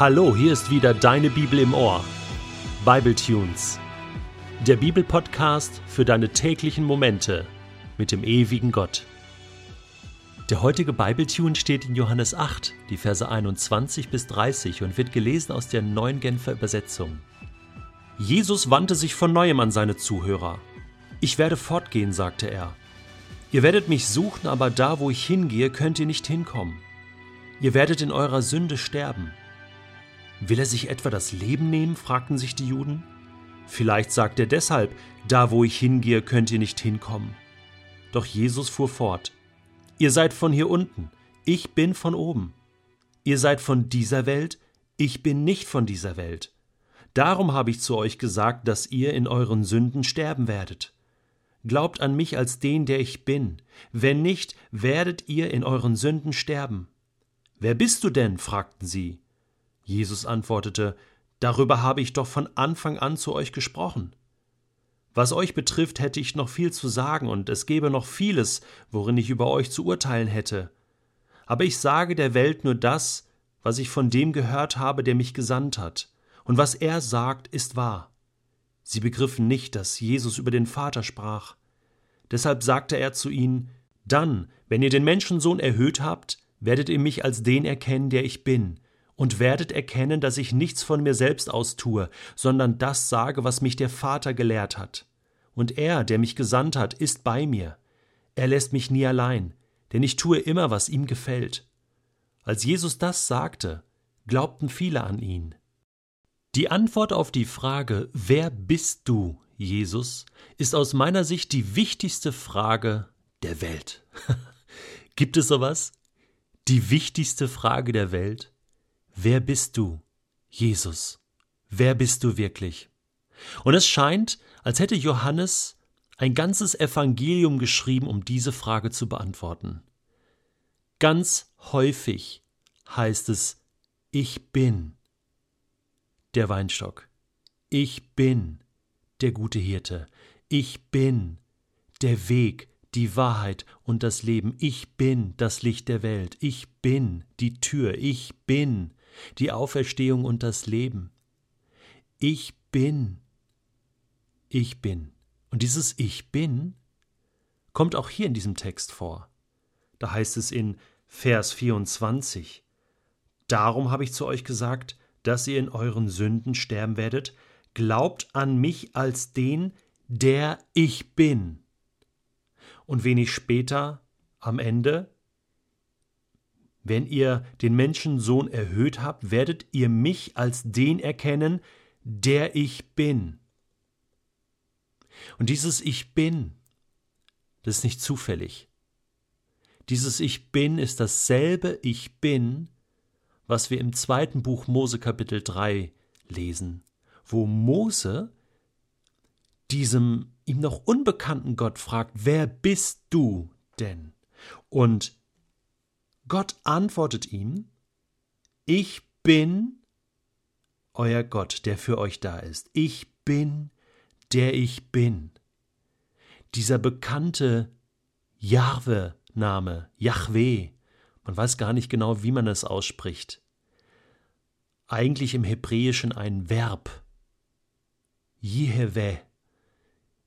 Hallo, hier ist wieder deine Bibel im Ohr. Bible Tunes. Der Bibelpodcast für deine täglichen Momente mit dem ewigen Gott. Der heutige Bibletune steht in Johannes 8, die Verse 21 bis 30 und wird gelesen aus der neuen Genfer Übersetzung. Jesus wandte sich von neuem an seine Zuhörer. Ich werde fortgehen, sagte er. Ihr werdet mich suchen, aber da, wo ich hingehe, könnt ihr nicht hinkommen. Ihr werdet in eurer Sünde sterben. Will er sich etwa das Leben nehmen? fragten sich die Juden. Vielleicht sagt er deshalb, da wo ich hingehe, könnt ihr nicht hinkommen. Doch Jesus fuhr fort, Ihr seid von hier unten, ich bin von oben. Ihr seid von dieser Welt, ich bin nicht von dieser Welt. Darum habe ich zu euch gesagt, dass ihr in euren Sünden sterben werdet. Glaubt an mich als den, der ich bin. Wenn nicht, werdet ihr in euren Sünden sterben. Wer bist du denn? fragten sie. Jesus antwortete, Darüber habe ich doch von Anfang an zu euch gesprochen. Was euch betrifft, hätte ich noch viel zu sagen, und es gäbe noch vieles, worin ich über euch zu urteilen hätte. Aber ich sage der Welt nur das, was ich von dem gehört habe, der mich gesandt hat, und was er sagt, ist wahr. Sie begriffen nicht, dass Jesus über den Vater sprach. Deshalb sagte er zu ihnen Dann, wenn ihr den Menschensohn erhöht habt, werdet ihr mich als den erkennen, der ich bin, und werdet erkennen, dass ich nichts von mir selbst aus tue, sondern das sage, was mich der Vater gelehrt hat. Und er, der mich gesandt hat, ist bei mir. Er lässt mich nie allein, denn ich tue immer, was ihm gefällt. Als Jesus das sagte, glaubten viele an ihn. Die Antwort auf die Frage Wer bist du, Jesus, ist aus meiner Sicht die wichtigste Frage der Welt. Gibt es sowas? Die wichtigste Frage der Welt? Wer bist du, Jesus? Wer bist du wirklich? Und es scheint, als hätte Johannes ein ganzes Evangelium geschrieben, um diese Frage zu beantworten. Ganz häufig heißt es Ich bin der Weinstock. Ich bin der gute Hirte. Ich bin der Weg, die Wahrheit und das Leben. Ich bin das Licht der Welt. Ich bin die Tür. Ich bin die Auferstehung und das Leben. Ich bin. Ich bin. Und dieses Ich bin kommt auch hier in diesem Text vor. Da heißt es in Vers 24, Darum habe ich zu euch gesagt, dass ihr in euren Sünden sterben werdet, glaubt an mich als den, der ich bin. Und wenig später, am Ende, wenn ihr den Menschensohn erhöht habt, werdet ihr mich als den erkennen, der ich bin. Und dieses Ich bin, das ist nicht zufällig. Dieses Ich bin ist dasselbe Ich bin, was wir im zweiten Buch Mose Kapitel 3 lesen, wo Mose diesem ihm noch unbekannten Gott fragt, wer bist du denn? Und Gott antwortet ihm, ich bin euer Gott, der für euch da ist. Ich bin, der ich bin. Dieser bekannte Jahwe-Name, Yahweh, man weiß gar nicht genau, wie man es ausspricht. Eigentlich im Hebräischen ein Verb. Jehwe.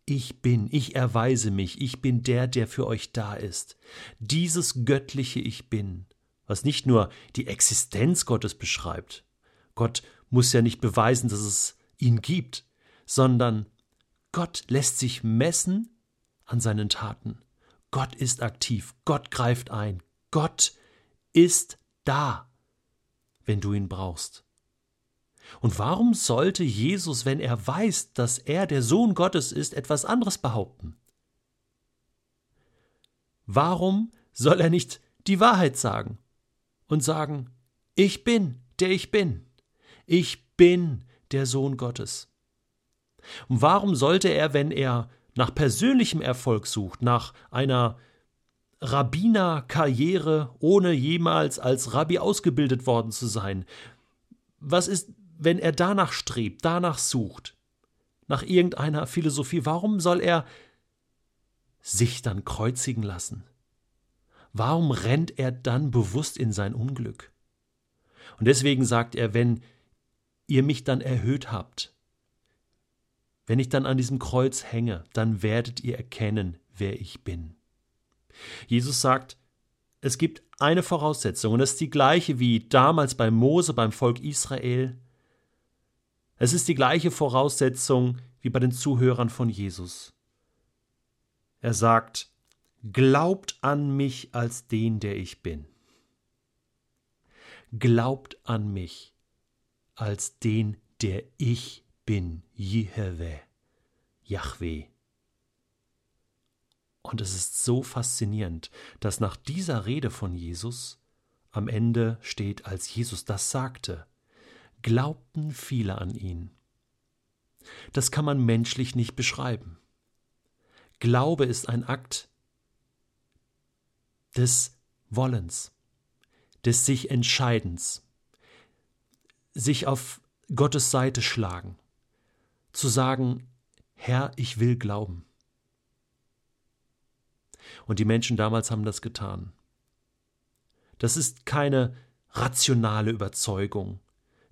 Ich bin, ich erweise mich, ich bin der, der für euch da ist. Dieses göttliche Ich bin, was nicht nur die Existenz Gottes beschreibt. Gott muss ja nicht beweisen, dass es ihn gibt, sondern Gott lässt sich messen an seinen Taten. Gott ist aktiv, Gott greift ein, Gott ist da, wenn du ihn brauchst. Und warum sollte Jesus, wenn er weiß, dass er der Sohn Gottes ist, etwas anderes behaupten? Warum soll er nicht die Wahrheit sagen und sagen, ich bin, der ich bin, ich bin der Sohn Gottes? Und warum sollte er, wenn er nach persönlichem Erfolg sucht, nach einer Rabbinerkarriere, ohne jemals als Rabbi ausgebildet worden zu sein, was ist wenn er danach strebt, danach sucht, nach irgendeiner Philosophie, warum soll er sich dann kreuzigen lassen? Warum rennt er dann bewusst in sein Unglück? Und deswegen sagt er, wenn ihr mich dann erhöht habt, wenn ich dann an diesem Kreuz hänge, dann werdet ihr erkennen, wer ich bin. Jesus sagt, es gibt eine Voraussetzung und das ist die gleiche wie damals bei Mose beim Volk Israel. Es ist die gleiche Voraussetzung wie bei den Zuhörern von Jesus. Er sagt, Glaubt an mich als den, der ich bin. Glaubt an mich als den, der ich bin, Jehwe, Yahweh. Und es ist so faszinierend, dass nach dieser Rede von Jesus am Ende steht, als Jesus das sagte, glaubten viele an ihn. Das kann man menschlich nicht beschreiben. Glaube ist ein Akt des Wollens, des sich Entscheidens, sich auf Gottes Seite schlagen, zu sagen, Herr, ich will glauben. Und die Menschen damals haben das getan. Das ist keine rationale Überzeugung.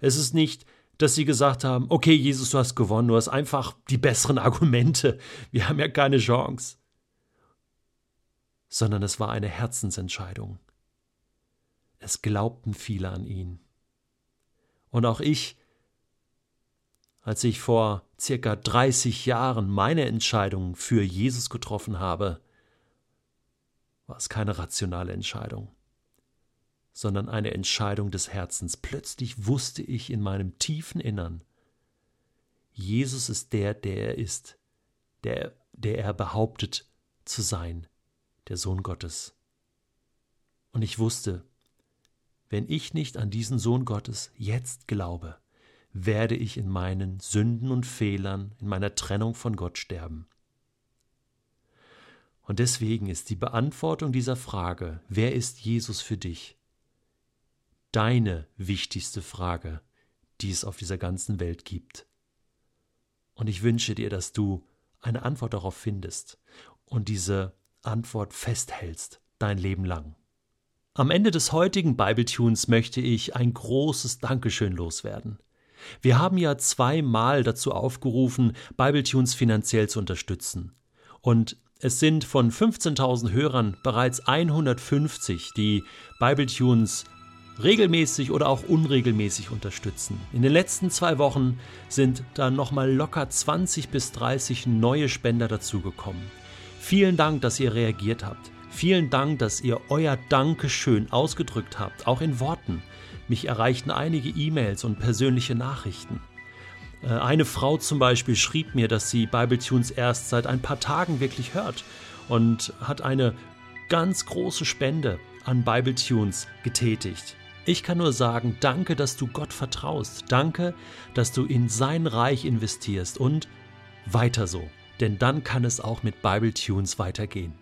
Es ist nicht, dass sie gesagt haben, okay, Jesus, du hast gewonnen, du hast einfach die besseren Argumente, wir haben ja keine Chance sondern es war eine Herzensentscheidung. Es glaubten viele an ihn. Und auch ich, als ich vor circa 30 Jahren meine Entscheidung für Jesus getroffen habe, war es keine rationale Entscheidung, sondern eine Entscheidung des Herzens. Plötzlich wusste ich in meinem tiefen Innern, Jesus ist der, der er ist, der, der er behauptet zu sein der Sohn Gottes. Und ich wusste, wenn ich nicht an diesen Sohn Gottes jetzt glaube, werde ich in meinen Sünden und Fehlern, in meiner Trennung von Gott sterben. Und deswegen ist die Beantwortung dieser Frage, wer ist Jesus für dich, deine wichtigste Frage, die es auf dieser ganzen Welt gibt. Und ich wünsche dir, dass du eine Antwort darauf findest und diese Antwort festhältst, dein Leben lang. Am Ende des heutigen Bibletunes möchte ich ein großes Dankeschön loswerden. Wir haben ja zweimal dazu aufgerufen, Bibletunes finanziell zu unterstützen. Und es sind von 15.000 Hörern bereits 150, die Bibletunes regelmäßig oder auch unregelmäßig unterstützen. In den letzten zwei Wochen sind da nochmal locker 20 bis 30 neue Spender dazugekommen. Vielen Dank, dass ihr reagiert habt. Vielen Dank, dass ihr euer Dankeschön ausgedrückt habt, auch in Worten. Mich erreichten einige E-Mails und persönliche Nachrichten. Äh, eine Frau zum Beispiel schrieb mir, dass sie Bibletunes erst seit ein paar Tagen wirklich hört und hat eine ganz große Spende an Bibletunes getätigt. Ich kann nur sagen, danke, dass du Gott vertraust. Danke, dass du in sein Reich investierst und weiter so denn dann kann es auch mit Bible Tunes weitergehen.